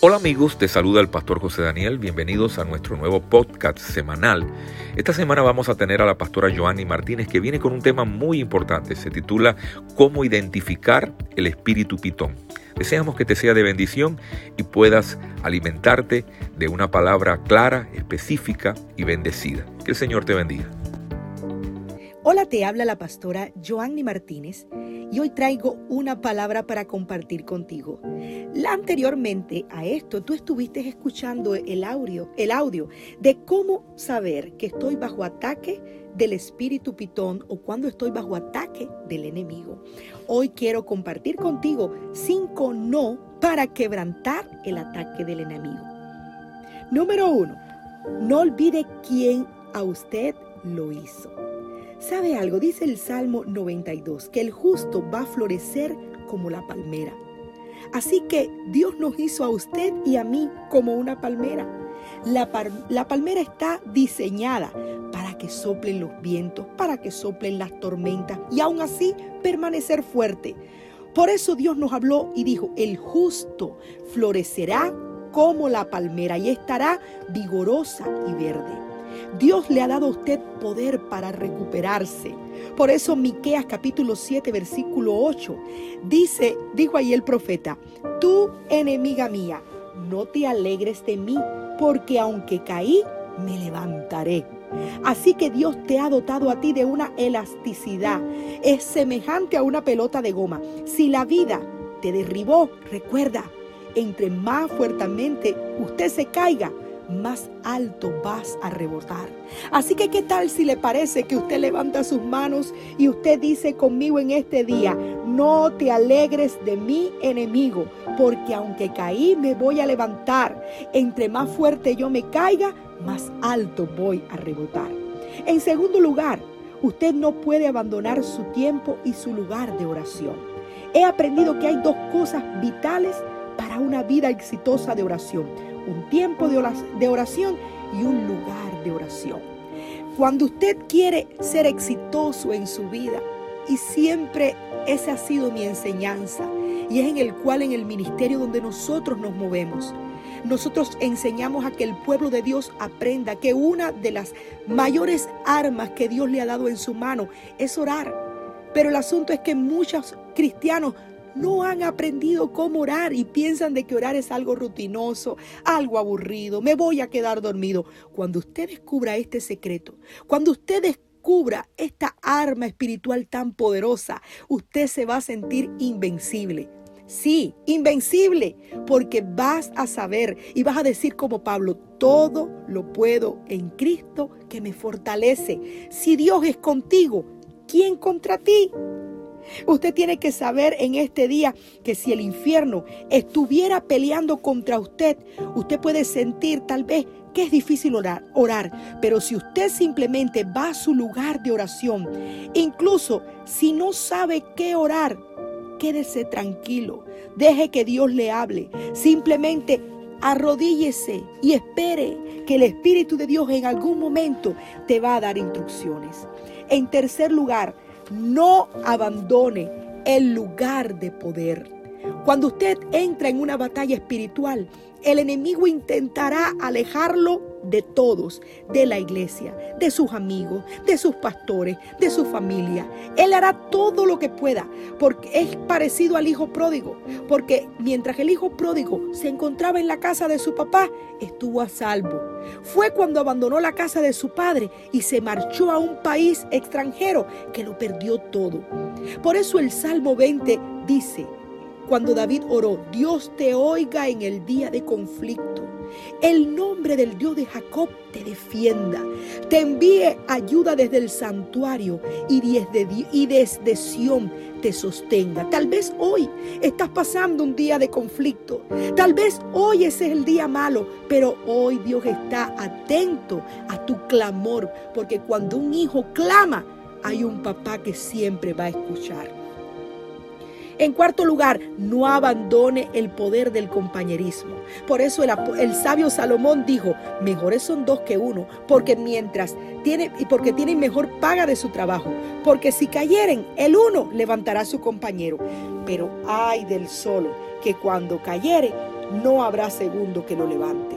Hola amigos, te saluda el pastor José Daniel, bienvenidos a nuestro nuevo podcast semanal. Esta semana vamos a tener a la pastora Joanny Martínez que viene con un tema muy importante, se titula Cómo identificar el espíritu pitón. Deseamos que te sea de bendición y puedas alimentarte de una palabra clara, específica y bendecida. Que el Señor te bendiga. Hola, te habla la pastora Joanny Martínez y hoy traigo una palabra para compartir contigo. La anteriormente a esto tú estuviste escuchando el audio, el audio de cómo saber que estoy bajo ataque del espíritu pitón o cuando estoy bajo ataque del enemigo. Hoy quiero compartir contigo cinco no para quebrantar el ataque del enemigo. Número uno, no olvide quién a usted lo hizo. ¿Sabe algo? Dice el Salmo 92, que el justo va a florecer como la palmera. Así que Dios nos hizo a usted y a mí como una palmera. La, palmera está diseñada para que soplen los vientos, para que soplen las tormentas y aún así permanecer fuerte. Por eso Dios nos habló y dijo, el justo florecerá como la palmera y estará vigorosa y verde. Dios le ha dado a usted poder para recuperarse. Por eso Miqueas capítulo 7 versículo 8 dice, dijo ahí el profeta, tú enemiga mía, no te alegres de mí, porque aunque caí, me levantaré. Así que Dios te ha dotado a ti de una elasticidad. Es semejante a una pelota de goma. Si la vida te derribó, recuerda, entre más fuertemente usted se caiga, más alto vas a rebotar. Así que qué tal si le parece que usted levanta sus manos y usted dice conmigo en este día, no te alegres de mi enemigo, porque aunque caí me voy a levantar. Entre más fuerte yo me caiga, más alto voy a rebotar. En segundo lugar, usted no puede abandonar su tiempo y su lugar de oración. He aprendido que hay dos cosas vitales para una vida exitosa de oración un tiempo de oración y un lugar de oración. Cuando usted quiere ser exitoso en su vida, y siempre esa ha sido mi enseñanza, y es en el cual en el ministerio donde nosotros nos movemos, nosotros enseñamos a que el pueblo de Dios aprenda que una de las mayores armas que Dios le ha dado en su mano es orar. Pero el asunto es que muchos cristianos no han aprendido cómo orar y piensan de que orar es algo rutinoso, algo aburrido, me voy a quedar dormido. Cuando usted descubra este secreto, cuando usted descubra esta arma espiritual tan poderosa, usted se va a sentir invencible. Sí, invencible, porque vas a saber y vas a decir como Pablo, todo lo puedo en Cristo que me fortalece. Si Dios es contigo, ¿quién contra ti? Usted tiene que saber en este día que si el infierno estuviera peleando contra usted, usted puede sentir tal vez que es difícil orar, orar, pero si usted simplemente va a su lugar de oración, incluso si no sabe qué orar, quédese tranquilo, deje que Dios le hable, simplemente arrodíllese y espere que el Espíritu de Dios en algún momento te va a dar instrucciones. En tercer lugar, no abandone el lugar de poder. Cuando usted entra en una batalla espiritual, el enemigo intentará alejarlo de todos, de la iglesia, de sus amigos, de sus pastores, de su familia. Él hará todo lo que pueda, porque es parecido al hijo pródigo, porque mientras el hijo pródigo se encontraba en la casa de su papá, estuvo a salvo. Fue cuando abandonó la casa de su padre y se marchó a un país extranjero que lo perdió todo. Por eso el Salmo 20 dice, cuando David oró, Dios te oiga en el día de conflicto. El nombre del Dios de Jacob te defienda, te envíe ayuda desde el santuario y desde, y desde Sión te sostenga. Tal vez hoy estás pasando un día de conflicto, tal vez hoy ese es el día malo, pero hoy Dios está atento a tu clamor, porque cuando un hijo clama, hay un papá que siempre va a escuchar. En cuarto lugar, no abandone el poder del compañerismo. Por eso el, sabio Salomón dijo, mejores son dos que uno, porque mientras tiene, y porque tienen mejor paga de su trabajo, porque si cayeren, el uno levantará a su compañero. Pero ay del solo, que cuando cayere, no habrá segundo que lo levante.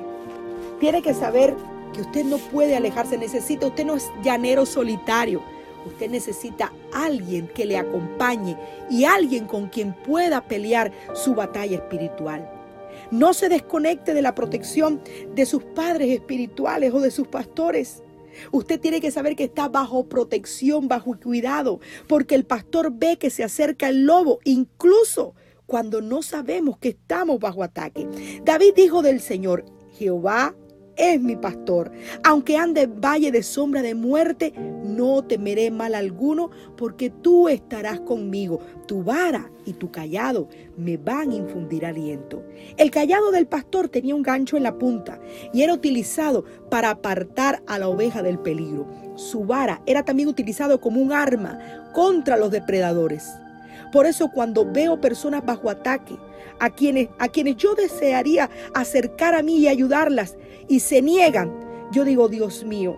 Tiene que saber que usted no puede alejarse, necesita, usted no es llanero solitario. Usted necesita alguien que le acompañe y alguien con quien pueda pelear su batalla espiritual. No se desconecte de la protección de sus padres espirituales o de sus pastores. Usted tiene que saber que está bajo protección, bajo cuidado, porque el pastor ve que se acerca el lobo, incluso cuando no sabemos que estamos bajo ataque. David dijo del Señor, Jehová es mi pastor. Aunque ande valle de sombra de muerte, no temeré mal alguno, porque tú estarás conmigo. Tu vara y tu callado me van a infundir aliento. El callado del pastor tenía un gancho en la punta y era utilizado para apartar a la oveja del peligro. Su vara era también utilizado como un arma contra los depredadores. Por eso cuando veo personas bajo ataque, a quienes, a quienes yo desearía acercar a mí y ayudarlas, y se niegan, yo digo, Dios mío,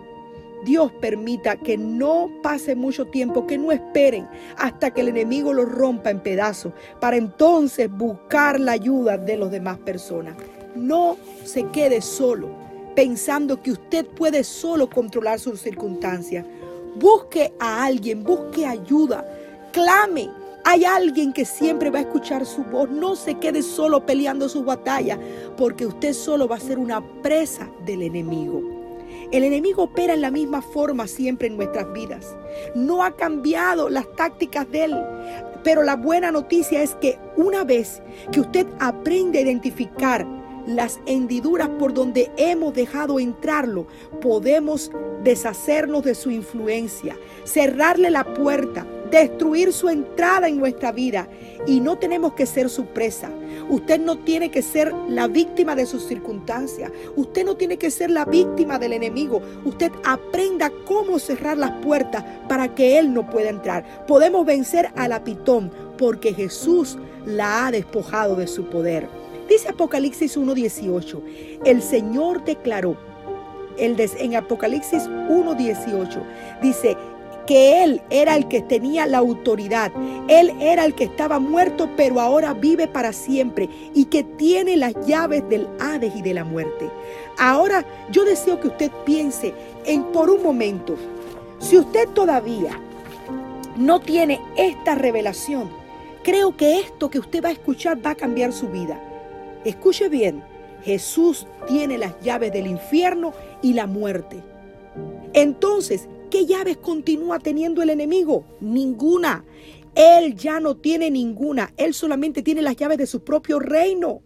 Dios permita que no pase mucho tiempo, que no esperen hasta que el enemigo los rompa en pedazos, para entonces buscar la ayuda de las demás personas. No se quede solo, pensando que usted puede solo controlar sus circunstancias. Busque a alguien, busque ayuda, clame, hay alguien que siempre va a escuchar su voz. No se quede solo peleando su batalla, porque usted solo va a ser una presa del enemigo. El enemigo opera en la misma forma siempre en nuestras vidas. No ha cambiado las tácticas de él. Pero la buena noticia es que una vez que usted aprende a identificar las hendiduras por donde hemos dejado entrarlo, podemos deshacernos de su influencia, cerrarle la puerta, destruir su entrada en nuestra vida y no tenemos que ser su presa. Usted no tiene que ser la víctima de sus circunstancias. Usted no tiene que ser la víctima del enemigo. Usted aprenda cómo cerrar las puertas para que él no pueda entrar. Podemos vencer a la pitón porque Jesús la ha despojado de su poder. Dice Apocalipsis 1.18, el Señor declaró, en Apocalipsis 1.18, dice, que Él era el que tenía la autoridad. Él era el que estaba muerto, pero ahora vive para siempre y que tiene las llaves del Hades y de la muerte. Ahora yo deseo que usted piense en por un momento, si usted todavía no tiene esta revelación, creo que esto que usted va a escuchar va a cambiar su vida. Escuche bien, Jesús tiene las llaves del infierno y la muerte. Entonces, ¿Qué llaves continúa teniendo el enemigo? Ninguna. Él ya no tiene ninguna. Él solamente tiene las llaves de su propio reino.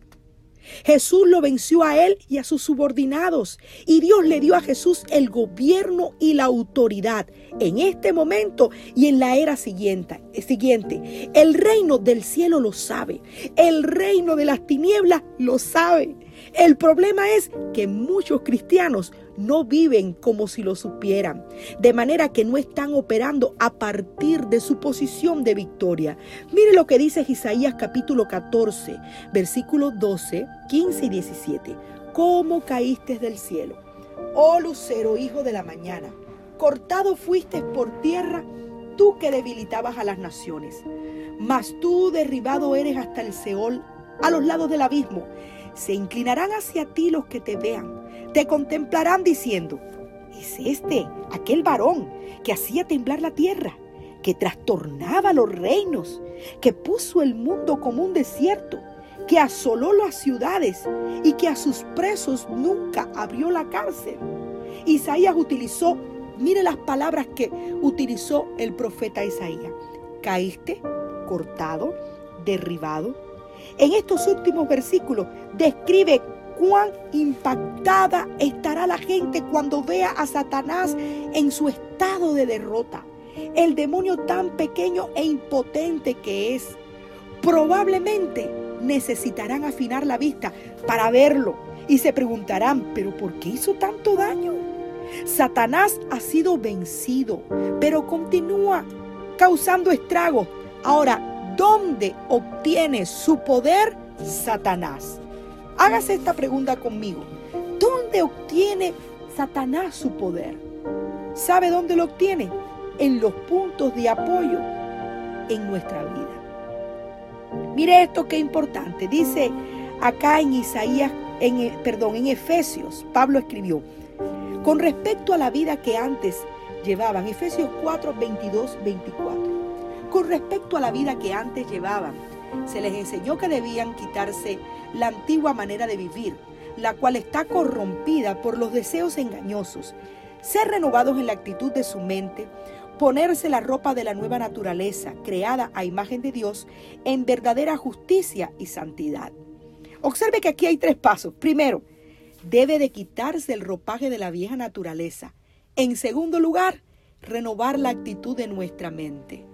Jesús lo venció a él y a sus subordinados. Y Dios le dio a Jesús el gobierno y la autoridad en este momento y en la era siguiente. siguiente. El reino del cielo lo sabe. El reino de las tinieblas lo sabe. El problema es que muchos cristianos no viven como si lo supieran, de manera que no están operando a partir de su posición de victoria. Mire lo que dice Isaías capítulo 14, versículos 12, 15 y 17. ¿Cómo caíste del cielo? Oh lucero, hijo de la mañana, cortado fuiste por tierra, tú que debilitabas a las naciones. Mas tú derribado eres hasta el Seol, a los lados del abismo. Se inclinarán hacia ti los que te vean te contemplarán diciendo, es este, aquel varón que hacía temblar la tierra, que trastornaba los reinos, que puso el mundo como un desierto, que asoló las ciudades y que a sus presos nunca abrió la cárcel. Isaías utilizó, mire las palabras que utilizó el profeta Isaías. Caíste, cortado, derribado. En estos últimos versículos describe cuán impactada estará la gente cuando vea a Satanás en su estado de derrota. El demonio tan pequeño e impotente que es. Probablemente necesitarán afinar la vista para verlo y se preguntarán, pero ¿por qué hizo tanto daño? Satanás ha sido vencido, pero continúa causando estragos. Ahora, ¿dónde obtiene su poder Satanás? Hágase esta pregunta conmigo. ¿Dónde obtiene Satanás su poder? ¿Sabe dónde lo obtiene? En los puntos de apoyo en nuestra vida. Mire esto que importante. Dice Acá en Isaías, en, eh, perdón, en Efesios, Pablo escribió, con respecto a la vida que antes llevaban, Efesios 4, 22, 24, con respecto a la vida que antes llevaban, se les enseñó que debían quitarse la antigua manera de vivir, la cual está corrompida por los deseos engañosos, ser renovados en la actitud de su mente, ponerse la ropa de la nueva naturaleza, creada a imagen de Dios, en verdadera justicia y santidad. Observe que aquí hay tres pasos. Primero, debe de quitarse el ropaje de la vieja naturaleza. En segundo lugar, renovar la actitud de nuestra mente.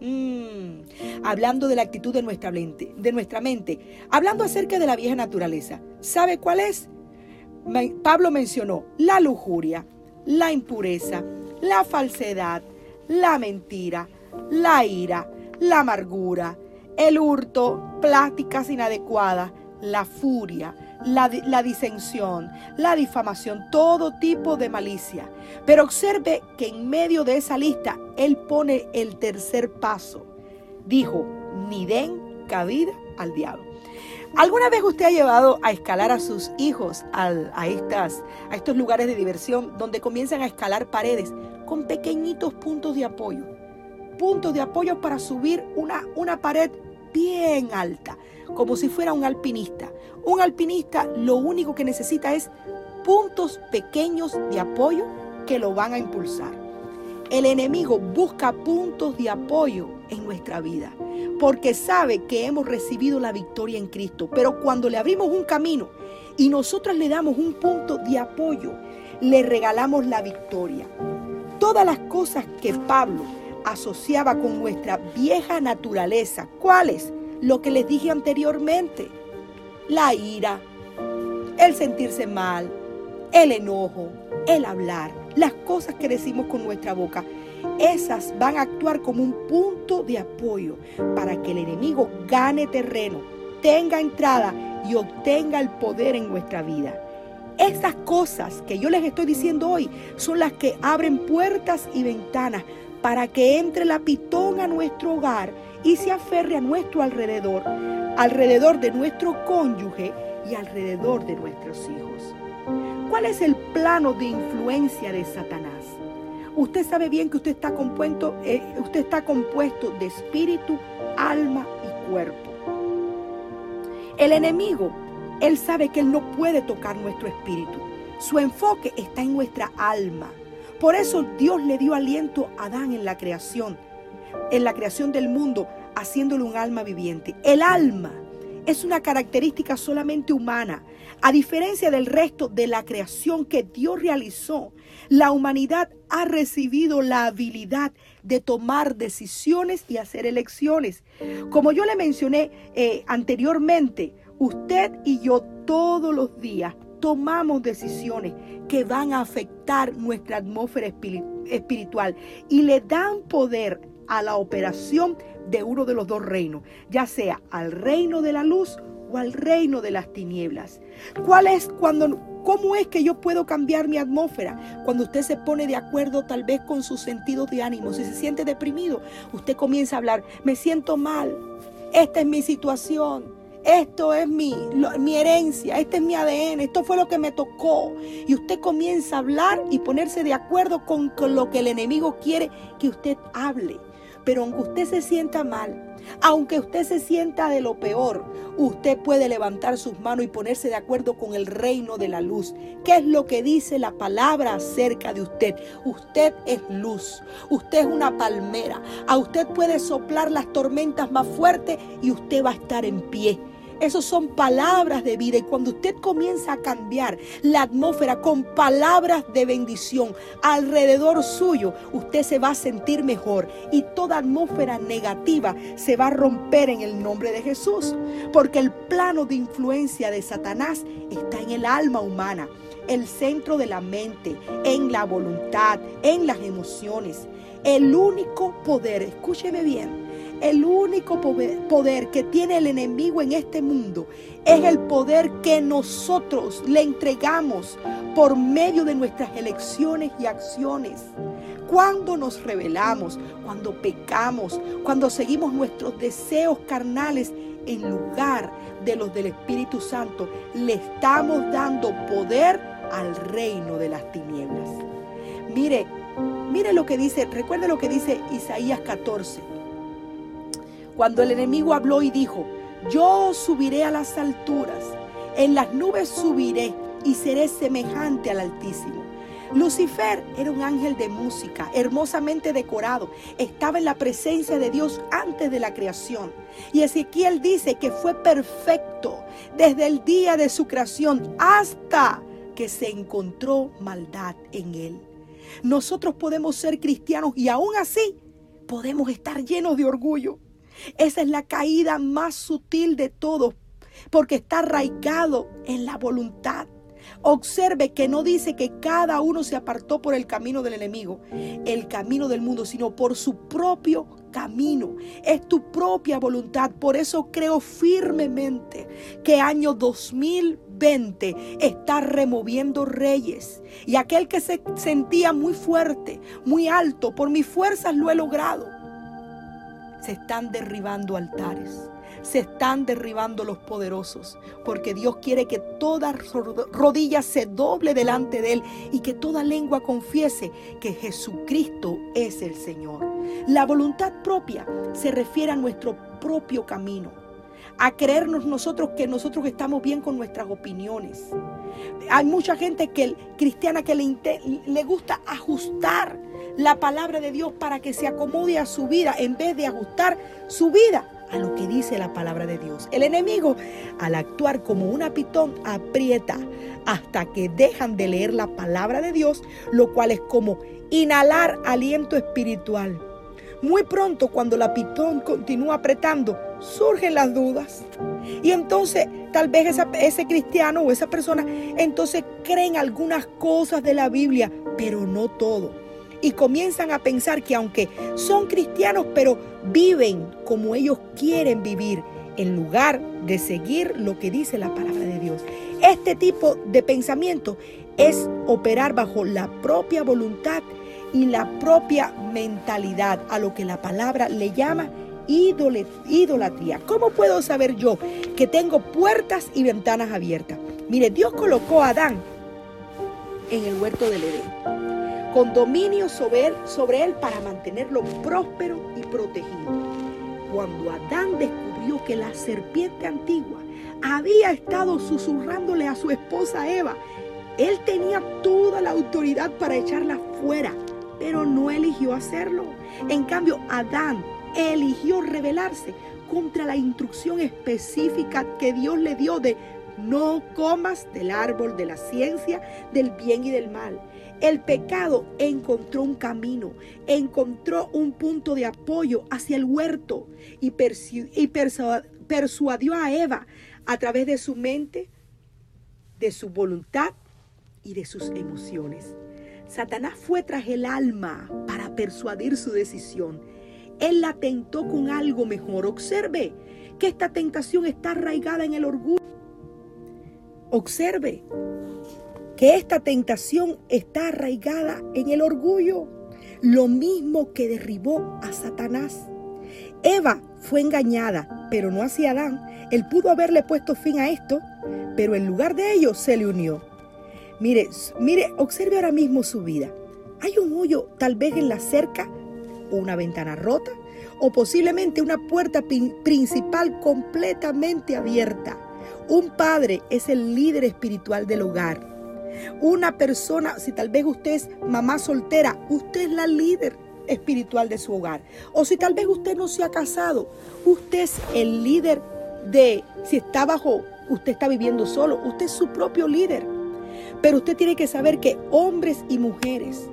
Mm, hablando de la actitud de nuestra, mente, de nuestra mente, hablando acerca de la vieja naturaleza. ¿Sabe cuál es? Pablo mencionó la lujuria, la impureza, la falsedad, la mentira, la ira, la amargura, el hurto, pláticas inadecuadas, la furia, la, disensión, la difamación, todo tipo de malicia. Pero observe que en medio de esa lista él pone el tercer paso. Dijo, ni den cabida al diablo. ¿Alguna vez usted ha llevado a escalar a sus hijos a, estas, a estos lugares de diversión donde comienzan a escalar paredes con pequeñitos puntos de apoyo? Puntos de apoyo para subir una, una pared bien alta, como si fuera un alpinista. Un alpinista lo único que necesita es puntos pequeños de apoyo que lo van a impulsar. El enemigo busca puntos de apoyo en nuestra vida porque sabe que hemos recibido la victoria en Cristo. Pero cuando le abrimos un camino y nosotros le damos un punto de apoyo, le regalamos la victoria. Todas las cosas que Pablo asociaba con nuestra vieja naturaleza, ¿cuáles? Lo que les dije anteriormente, la ira, el sentirse mal, el enojo, el hablar, las cosas que decimos con nuestra boca, esas van a actuar como un punto de apoyo para que el enemigo gane terreno, tenga entrada y obtenga el poder en nuestra vida. Esas cosas que yo les estoy diciendo hoy son las que abren puertas y ventanas para que entre la pitón a nuestro hogar y se aferre a nuestro alrededor, alrededor de nuestro cónyuge y alrededor de nuestros hijos. ¿Cuál es el plano de influencia de Satanás? Usted sabe bien que usted está compuesto, eh, usted está compuesto de espíritu, alma y cuerpo. El enemigo, él sabe que él no puede tocar nuestro espíritu. Su enfoque está en nuestra alma. Por eso Dios le dio aliento a Adán en la creación, en la creación del mundo, haciéndole un alma viviente. El alma es una característica solamente humana. A diferencia del resto de la creación que Dios realizó, la humanidad ha recibido la habilidad de tomar decisiones y hacer elecciones. Como yo le mencioné eh, anteriormente, usted y yo todos los días tomamos decisiones que van a afectar nuestra atmósfera espiritual y le dan poder a la operación de uno de los dos reinos, ya sea al reino de la luz o al reino de las tinieblas. ¿Cuál es cuando cómo es que yo puedo cambiar mi atmósfera? Cuando usted se pone de acuerdo tal vez con sus sentidos de ánimo, si se siente deprimido, usted comienza a hablar, me siento mal. Esta es mi situación. Esto es mi, mi herencia, este es mi ADN, esto fue lo que me tocó. Y usted comienza a hablar y ponerse de acuerdo con lo que el enemigo quiere que usted hable. Pero aunque usted se sienta mal, aunque usted se sienta de lo peor, usted puede levantar sus manos y ponerse de acuerdo con el reino de la luz. ¿Qué es lo que dice la palabra acerca de usted? Usted es luz, usted es una palmera. A usted puede soplar las tormentas más fuertes y usted va a estar en pie. Esas son palabras de vida y cuando usted comienza a cambiar la atmósfera con palabras de bendición alrededor suyo, usted se va a sentir mejor y toda atmósfera negativa se va a romper en el nombre de Jesús. Porque el plano de influencia de Satanás está en el alma humana el centro de la mente, en la voluntad, en las emociones. El único poder, escúcheme bien, el único poder que tiene el enemigo en este mundo es el poder que nosotros le entregamos por medio de nuestras elecciones y acciones. Cuando nos rebelamos, cuando pecamos, cuando seguimos nuestros deseos carnales, en lugar de los del Espíritu Santo, le estamos dando poder al reino de las tinieblas. Mire, mire lo que dice, recuerde lo que dice Isaías 14. Cuando el enemigo habló y dijo, yo subiré a las alturas, en las nubes subiré y seré semejante al Altísimo. Lucifer era un ángel de música, hermosamente decorado. Estaba en la presencia de Dios antes de la creación. Y Ezequiel dice que fue perfecto desde el día de su creación hasta que se encontró maldad en él. Nosotros podemos ser cristianos y aún así podemos estar llenos de orgullo. Esa es la caída más sutil de todos, porque está arraigado en la voluntad. Observe que no dice que cada uno se apartó por el camino del enemigo, el camino del mundo, sino por su propio camino. Es tu propia voluntad. Por eso creo firmemente que año 2020 está removiendo reyes. Y aquel que se sentía muy fuerte, muy alto, por mis fuerzas lo he logrado. Se están derribando altares se están derribando los poderosos, porque Dios quiere que toda rodilla se doble delante de Él y que toda lengua confiese que Jesucristo es el Señor. La voluntad propia se refiere a nuestro propio camino, a creernos nosotros que nosotros estamos bien con nuestras opiniones. Hay mucha gente que cristiana que le, le gusta ajustar la palabra de Dios para que se acomode a su vida en vez de ajustar su vida a lo que dice la palabra de Dios. El enemigo, al actuar como una pitón, aprieta hasta que dejan de leer la palabra de Dios, lo cual es como inhalar aliento espiritual. Muy pronto, cuando la pitón continúa apretando, surgen las dudas. Y entonces, tal vez ese cristiano o esa persona, entonces creen algunas cosas de la Biblia, pero no todo y comienzan a pensar que aunque son cristianos, pero viven como ellos quieren vivir, en lugar de seguir lo que dice la palabra de Dios. Este tipo de pensamiento es operar bajo la propia voluntad y la propia mentalidad, a lo que la palabra le llama idolatría. ¿Cómo puedo saber yo que tengo puertas y ventanas abiertas? Mire, Dios colocó a Adán en el huerto del Edén con dominio sobre él, sobre él para mantenerlo próspero y protegido. Cuando Adán descubrió que la serpiente antigua había estado susurrándole a su esposa Eva, él tenía toda la autoridad para echarla fuera, pero no eligió hacerlo. En cambio, Adán eligió rebelarse contra la instrucción específica que Dios le dio de no comas del árbol de la ciencia del bien y del mal. El pecado encontró un camino, encontró un punto de apoyo hacia el huerto y, persuadió a Eva a través de su mente, de su voluntad y de sus emociones. Satanás fue tras el alma para persuadir su decisión. Él la tentó con algo mejor. Observe que esta tentación está arraigada en el orgullo. Observe que esta tentación está arraigada en el orgullo, lo mismo que derribó a Satanás. Eva fue engañada, pero no hacia Adán. Él pudo haberle puesto fin a esto, pero en lugar de ello se le unió. Mire, mire, observe ahora mismo su vida. Hay un hoyo tal vez en la cerca, o una ventana rota, o posiblemente una puerta principal completamente abierta. Un padre es el líder espiritual del hogar. Una persona, si tal vez usted es mamá soltera, usted es la líder espiritual de su hogar. O si tal vez usted no se ha casado, usted es el líder de, si está bajo, usted está viviendo solo, usted es su propio líder. Pero usted tiene que saber que hombres y mujeres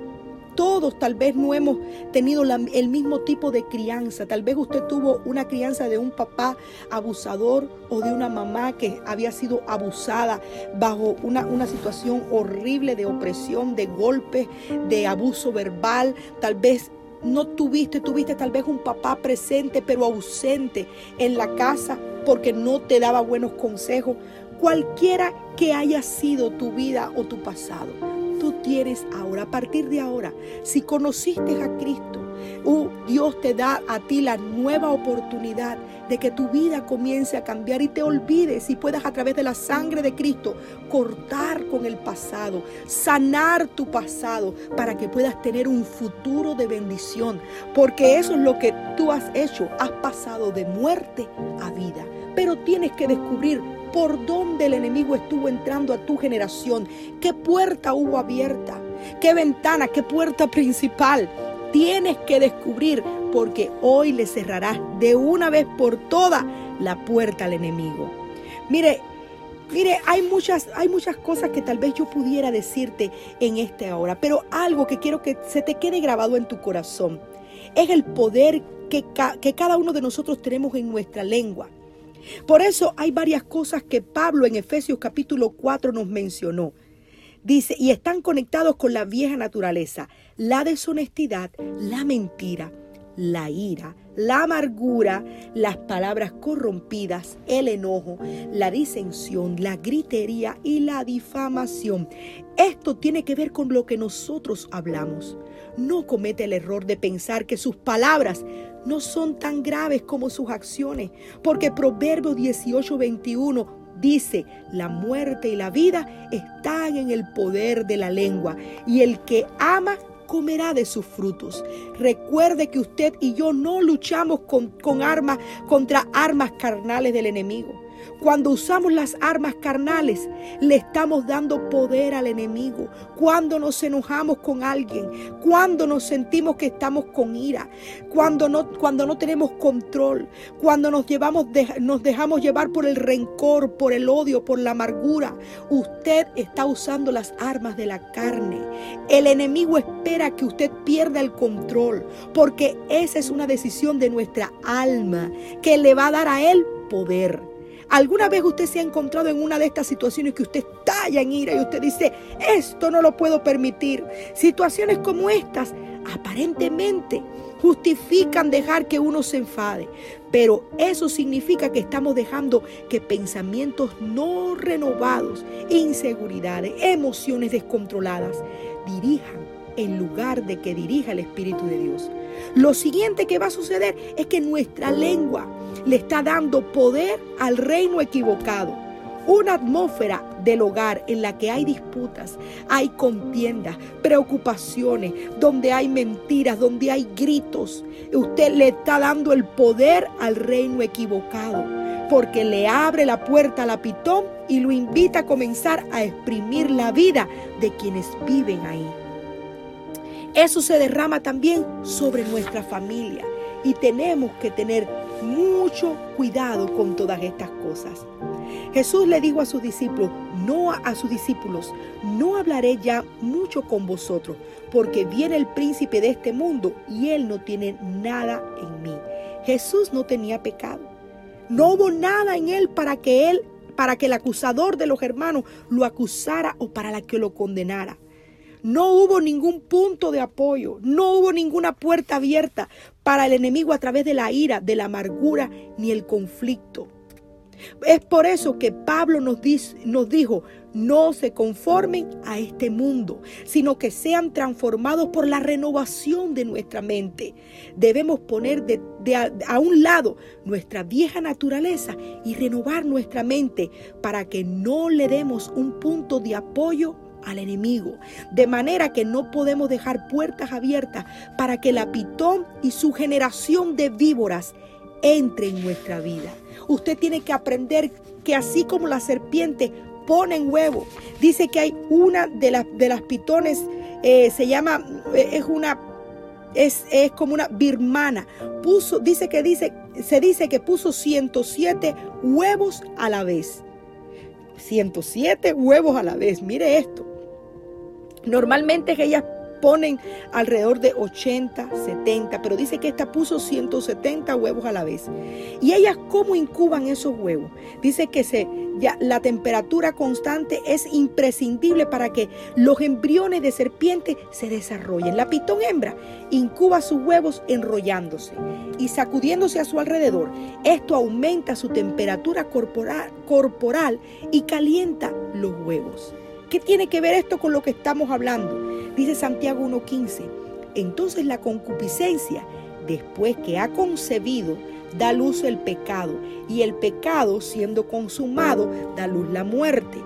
todos tal vez no hemos tenido el mismo tipo de crianza. Tal vez usted tuvo una crianza de un papá abusador o de una mamá que había sido abusada bajo una, una situación horrible de opresión, de golpes, de abuso verbal. Tal vez no tuviste, tuviste tal vez un papá presente pero ausente en la casa porque no te daba buenos consejos. Cualquiera que haya sido tu vida o tu pasado tú tienes ahora, a partir de ahora, si conociste a Cristo, Uh, Dios te da a ti la nueva oportunidad de que tu vida comience a cambiar y te olvides y puedas a través de la sangre de Cristo cortar con el pasado, sanar tu pasado para que puedas tener un futuro de bendición. Porque eso es lo que tú has hecho. Has pasado de muerte a vida. Pero tienes que descubrir por dónde el enemigo estuvo entrando a tu generación, qué puerta hubo abierta, qué ventana, qué puerta principal. Tienes que descubrir porque hoy le cerrarás de una vez por todas la puerta al enemigo. Mire, mire, hay muchas, hay muchas cosas que tal vez yo pudiera decirte en esta hora, pero algo que quiero que se te quede grabado en tu corazón es el poder que, que cada uno de nosotros tenemos en nuestra lengua. Por eso hay varias cosas que Pablo en Efesios capítulo 4 nos mencionó. Dice, y están conectados con la vieja naturaleza, la deshonestidad, la mentira, la ira, la amargura, las palabras corrompidas, el enojo, la disensión, la gritería y la difamación. Esto tiene que ver con lo que nosotros hablamos. No comete el error de pensar que sus palabras no son tan graves como sus acciones, porque Proverbio 18:21 dice, la muerte y la vida están en el poder de la lengua, y el que ama comerá de sus frutos. Recuerde que usted y yo no luchamos con, con armas contra armas carnales del enemigo. Cuando usamos las armas carnales, le estamos dando poder al enemigo. Cuando nos enojamos con alguien, cuando nos sentimos que estamos con ira, cuando no, cuando no tenemos control, cuando nos, llevamos, nos dejamos llevar por el rencor, por el odio, por la amargura, usted está usando las armas de la carne. El enemigo espera que usted pierda el control, porque esa es una decisión de nuestra alma que le va a dar a él poder. ¿Alguna vez usted se ha encontrado en una de estas situaciones que usted estalla en ira y usted dice, esto no lo puedo permitir? Situaciones como estas aparentemente justifican dejar que uno se enfade, pero eso significa que estamos dejando que pensamientos no renovados, inseguridades, emociones descontroladas dirijan en lugar de que dirija el Espíritu de Dios. Lo siguiente que va a suceder es que nuestra lengua le está dando poder al reino equivocado. Una atmósfera del hogar en la que hay disputas, hay contiendas, preocupaciones, donde hay mentiras, donde hay gritos. Usted le está dando el poder al reino equivocado, porque le abre la puerta a la pitón y lo invita a comenzar a exprimir la vida de quienes viven ahí. Eso se derrama también sobre nuestra familia y tenemos que tener mucho cuidado con todas estas cosas. Jesús le dijo a sus discípulos, no a sus discípulos, no hablaré ya mucho con vosotros, porque viene el príncipe de este mundo y él no tiene nada en mí. Jesús no tenía pecado. No hubo nada en él para que él, para que el acusador de los hermanos lo acusara o para la que lo condenara. No hubo ningún punto de apoyo, no hubo ninguna puerta abierta para el enemigo a través de la ira, de la amargura ni el conflicto. Es por eso que Pablo nos, nos, dijo, no se conformen a este mundo, sino que sean transformados por la renovación de nuestra mente. Debemos poner a un lado nuestra vieja naturaleza y renovar nuestra mente para que no le demos un punto de apoyo al enemigo, de manera que no podemos dejar puertas abiertas para que la pitón y su generación de víboras entre en nuestra vida. Usted tiene que aprender que así como la serpiente pone en huevo, dice que hay una de las, de las pitones, eh, se llama, eh, es una, es, es como una birmana, puso, dice que dice, se dice que puso 107 huevos a la vez. 107 huevos a la vez. Mire esto. Normalmente ellas ponen alrededor de 80, 70, pero dice que esta puso 170 huevos a la vez. ¿Y ellas cómo incuban esos huevos? Dice que se, ya, la temperatura constante es imprescindible para que los embriones de serpiente se desarrollen. La pitón hembra incuba sus huevos enrollándose y sacudiéndose a su alrededor. Esto aumenta su temperatura corporal, corporal y calienta los huevos. ¿Qué tiene que ver esto con lo que estamos hablando? Dice Santiago 1.15, Entonces la concupiscencia, después que ha concebido, da luz el pecado, y el pecado, siendo consumado, da luz la muerte.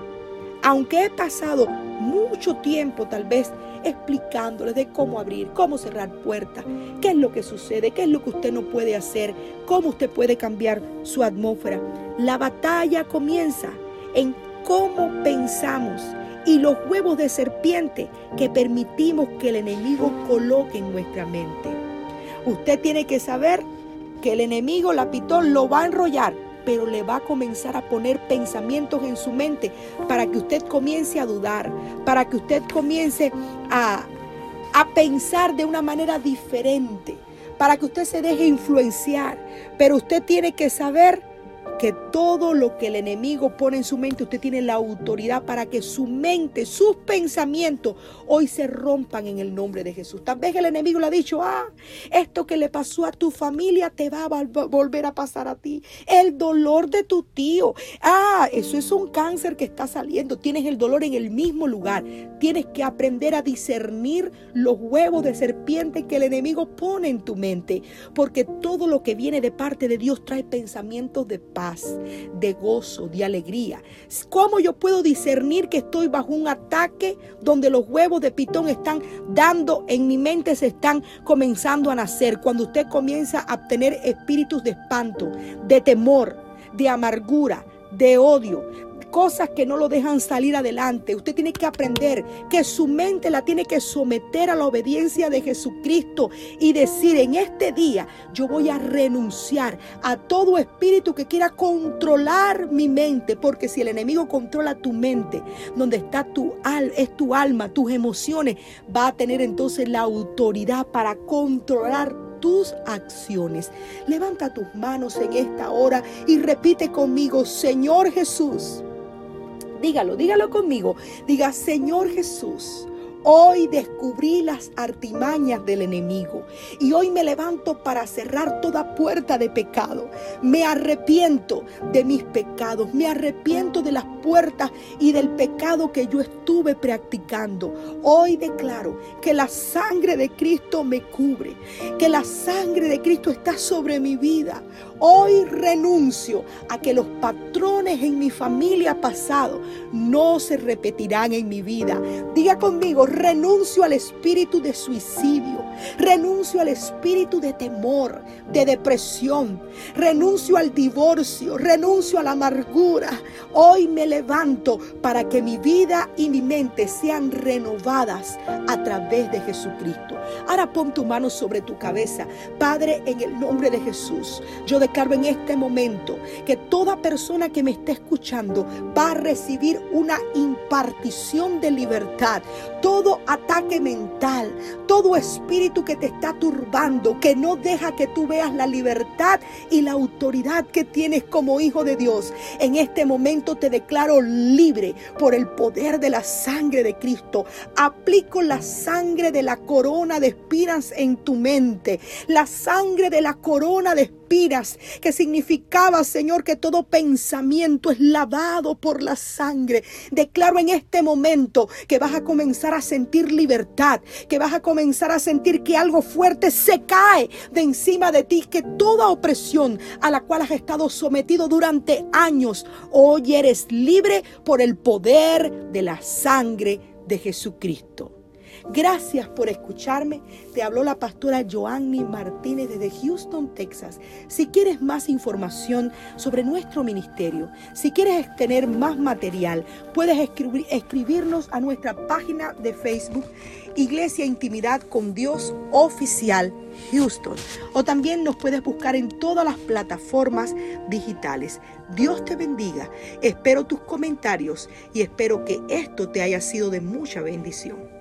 Aunque he pasado mucho tiempo tal vez explicándoles de cómo abrir, cómo cerrar puertas, qué es lo que sucede, qué es lo que usted no puede hacer, cómo usted puede cambiar su atmósfera. La batalla comienza en cómo pensamos y los huevos de serpiente que permitimos que el enemigo coloque en nuestra mente. Usted tiene que saber que el enemigo, la pitón, lo va a enrollar, pero le va a comenzar a poner pensamientos en su mente para que usted comience a dudar, para que usted comience a, a pensar de una manera diferente, para que usted se deje influenciar. Pero usted tiene que saber que todo lo que el enemigo pone en su mente, usted tiene la autoridad para que su mente, sus pensamientos hoy se rompan en el nombre de Jesús. Tal vez el enemigo le ha dicho, ah, esto que le pasó a tu familia te va a volver a pasar a ti. El dolor de tu tío, ah, eso es un cáncer que está saliendo. Tienes el dolor en el mismo lugar. Tienes que aprender a discernir los huevos de serpiente que el enemigo pone en tu mente, porque todo lo que viene de parte de Dios trae pensamientos de paz de gozo, de alegría. ¿Cómo yo puedo discernir que estoy bajo un ataque donde los huevos de pitón están dando en mi mente, se están comenzando a nacer? Cuando usted comienza a tener espíritus de espanto, de temor, de amargura, de odio, cosas que no lo dejan salir adelante. Usted tiene que aprender que su mente la tiene que someter a la obediencia de Jesucristo y decir en este día yo voy a renunciar a todo espíritu que quiera controlar mi mente, porque si el enemigo controla tu mente, donde está tu al es tu alma, tus emociones, va a tener entonces la autoridad para controlar tus acciones. Levanta tus manos en esta hora y repite conmigo, Señor Jesús, Dígalo, dígalo conmigo. Diga, Señor Jesús, Hoy descubrí las artimañas del enemigo y hoy me levanto para cerrar toda puerta de pecado. Me arrepiento de mis pecados, me arrepiento de las puertas y del pecado que yo estuve practicando. Hoy declaro que la sangre de Cristo me cubre, que la sangre de Cristo está sobre mi vida. Hoy renuncio a que los patrones en mi familia pasado no se repetirán en mi vida. Diga conmigo, renuncio al espíritu de suicidio, renuncio al espíritu de temor, de depresión, renuncio al divorcio, renuncio a la amargura. Hoy me levanto para que mi vida y mi mente sean renovadas a través de Jesucristo. Ahora pon tu mano sobre tu cabeza. Padre, en el nombre de Jesús, yo declaro en este momento que toda persona que me esté escuchando va a recibir una impartición de libertad. Todo ataque mental, todo espíritu que te está turbando, que no deja que tú veas la libertad y la autoridad que tienes como hijo de Dios. En este momento te declaro libre por el poder de la sangre de Cristo. Aplico la sangre de la corona de espinas en tu mente, la sangre de la corona de espinas que significaba, Señor, que todo pensamiento es lavado por la sangre. Declaro en este momento que vas a comenzar a sentir libertad, que vas a comenzar a sentir que algo fuerte se cae de encima de ti, que toda opresión a la cual has estado sometido durante años, hoy eres libre por el poder de la sangre de Jesucristo. Gracias por escucharme. Te habló la pastora Joanny Martínez desde Houston, Texas. Si quieres más información sobre nuestro ministerio, si quieres tener más material, puedes escribirnos a nuestra página de Facebook Iglesia Intimidad con Dios Oficial Houston. O también nos puedes buscar en todas las plataformas digitales. Dios te bendiga. Espero tus comentarios y espero que esto te haya sido de mucha bendición.